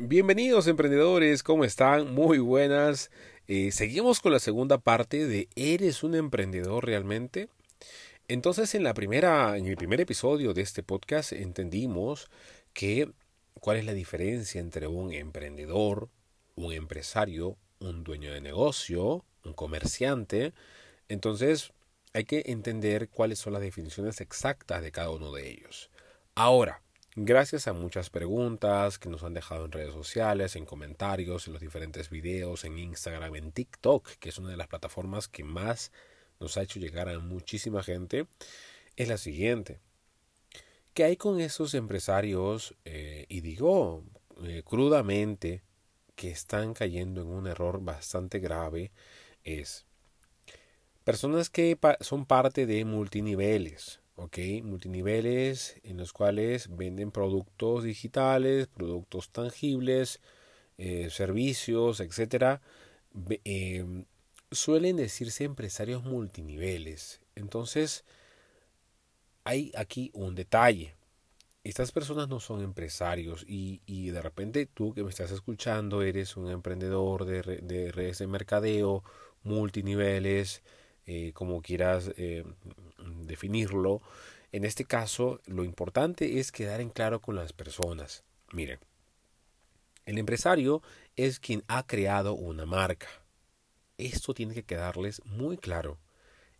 Bienvenidos emprendedores, ¿cómo están? Muy buenas. Eh, seguimos con la segunda parte de ¿Eres un emprendedor realmente? Entonces en la primera, en el primer episodio de este podcast entendimos que cuál es la diferencia entre un emprendedor, un empresario, un dueño de negocio, un comerciante. Entonces hay que entender cuáles son las definiciones exactas de cada uno de ellos. Ahora, Gracias a muchas preguntas que nos han dejado en redes sociales, en comentarios, en los diferentes videos, en Instagram, en TikTok, que es una de las plataformas que más nos ha hecho llegar a muchísima gente, es la siguiente. ¿Qué hay con esos empresarios, eh, y digo eh, crudamente, que están cayendo en un error bastante grave? Es personas que son parte de multiniveles, ¿ok? Multiniveles en los cuales venden productos digitales, productos tangibles, eh, servicios, etc. Em, suelen decirse empresarios multiniveles. Entonces, hay aquí un detalle. Estas personas no son empresarios y, y de repente tú que me estás escuchando eres un emprendedor de, de redes de mercadeo, multiniveles, eh, como quieras eh, definirlo. En este caso, lo importante es quedar en claro con las personas. Miren, el empresario es quien ha creado una marca. Esto tiene que quedarles muy claro.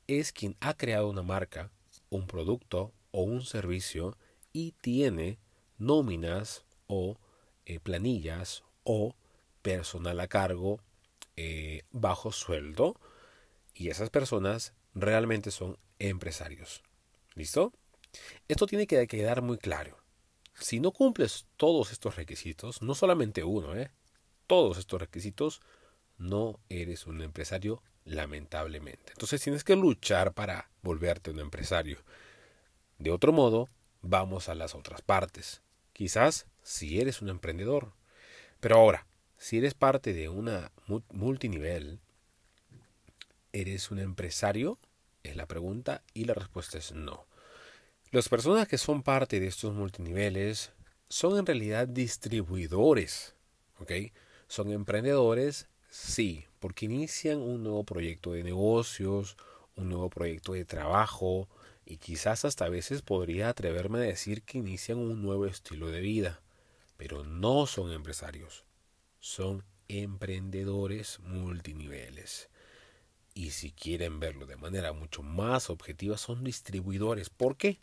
Es quien ha creado una marca, un producto o un servicio y tiene nóminas o eh, planillas o personal a cargo bajo sueldo y esas personas realmente son empresarios. ¿Listo? Esto tiene que quedar muy claro. Si no cumples todos estos requisitos, no solamente uno, ¿eh? todos estos requisitos, no eres un empresario lamentablemente. Entonces tienes que luchar para volverte un empresario. De otro modo, vamos a las otras partes. Quizás si eres un emprendedor. Pero ahora, si eres parte de una multinivel, ¿Eres un empresario? Es la pregunta y la respuesta es no. Las personas que son parte de estos multiniveles son en realidad distribuidores, ¿ok? Son emprendedores, sí, porque inician un nuevo proyecto de negocios, un nuevo proyecto de trabajo y quizás hasta a veces podría atreverme a decir que inician un nuevo estilo de vida, pero no son empresarios, son emprendedores multiniveles. Y si quieren verlo de manera mucho más objetiva, son distribuidores. ¿Por qué?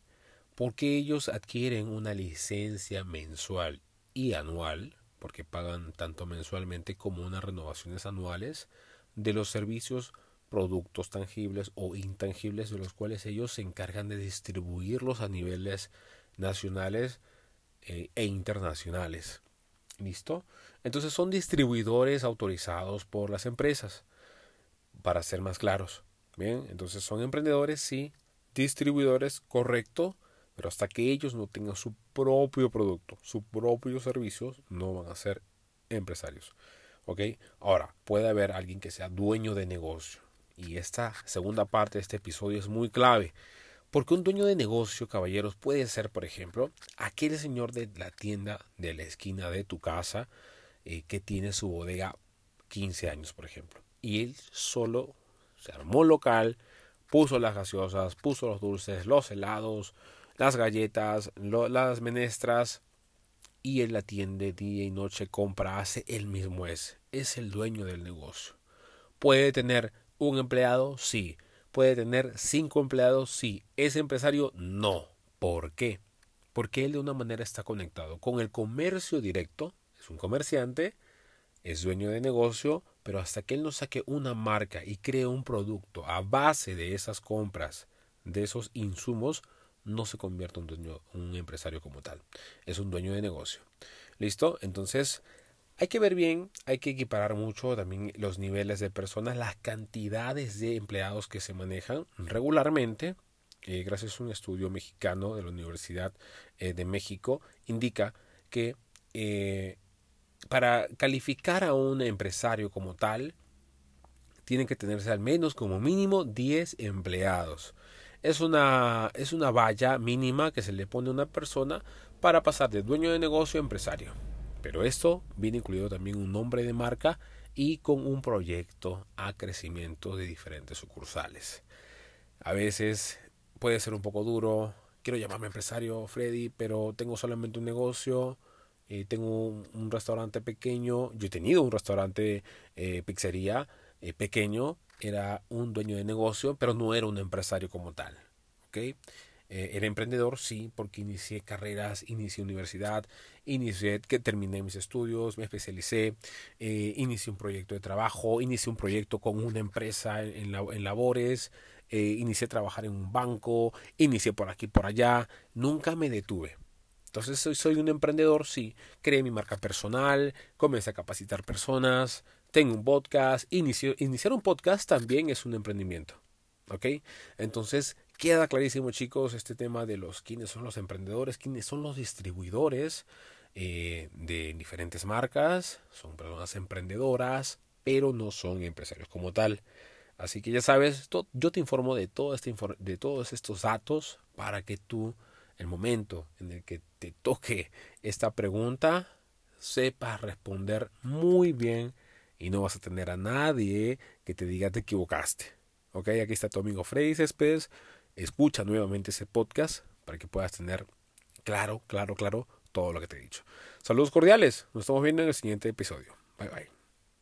Porque ellos adquieren una licencia mensual y anual, porque pagan tanto mensualmente como unas renovaciones anuales de los servicios, productos tangibles o intangibles de los cuales ellos se encargan de distribuirlos a niveles nacionales eh, e internacionales. ¿Listo? Entonces son distribuidores autorizados por las empresas para ser más claros. Bien, entonces son emprendedores, sí, distribuidores, correcto, pero hasta que ellos no tengan su propio producto, su propio servicio, no van a ser empresarios. ¿Ok? Ahora, puede haber alguien que sea dueño de negocio. Y esta segunda parte de este episodio es muy clave. Porque un dueño de negocio, caballeros, puede ser, por ejemplo, aquel señor de la tienda de la esquina de tu casa eh, que tiene su bodega 15 años, por ejemplo y él solo se armó local, puso las gaseosas, puso los dulces, los helados, las galletas, las menestras y él atiende día y noche, compra, hace él mismo es, es el dueño del negocio. ¿Puede tener un empleado? Sí. ¿Puede tener cinco empleados? Sí. ¿Es empresario? No. ¿Por qué? Porque él de una manera está conectado con el comercio directo, es un comerciante, es dueño de negocio, pero hasta que él no saque una marca y cree un producto a base de esas compras, de esos insumos, no se convierte en dueño, un empresario como tal. Es un dueño de negocio. ¿Listo? Entonces, hay que ver bien, hay que equiparar mucho también los niveles de personas, las cantidades de empleados que se manejan regularmente. Eh, gracias a un estudio mexicano de la Universidad eh, de México, indica que eh, para calificar a un empresario como tal, tienen que tenerse al menos como mínimo 10 empleados. Es una, es una valla mínima que se le pone a una persona para pasar de dueño de negocio a empresario. Pero esto viene incluido también un nombre de marca y con un proyecto a crecimiento de diferentes sucursales. A veces puede ser un poco duro. Quiero llamarme empresario Freddy, pero tengo solamente un negocio. Eh, tengo un, restaurante pequeño. Yo he tenido un restaurante eh, pizzería eh, pequeño. Era un dueño de negocio, pero no era un empresario como tal. ¿okay? Era emprendedor, sí, porque inicié carreras, inicié universidad, inicié, que terminé mis estudios, me especialicé, inicié un proyecto de trabajo, inicié un proyecto con una empresa en, en labores, inicié a trabajar en un banco, inicié por aquí, por allá, nunca me detuve. Entonces soy, un emprendedor, sí, creé mi marca personal, comencé a capacitar personas, tengo un podcast, iniciar un podcast también es un emprendimiento. ¿Ok? Entonces, queda clarísimo, chicos, este tema de los quiénes son los emprendedores, quiénes son los distribuidores eh, de diferentes marcas. Son personas emprendedoras, pero no son empresarios como tal. Así que ya sabes, yo te informo de, de todos estos datos para que tú, el momento en el que te toque esta pregunta, sepas responder muy bien y no vas a tener a nadie que te diga te equivocaste. Ok, aquí está tu amigo Freddy Céspedes. Escucha nuevamente ese podcast para que puedas tener claro, claro, claro todo lo que te he dicho. Saludos cordiales. Nos estamos viendo en el siguiente episodio. Bye bye.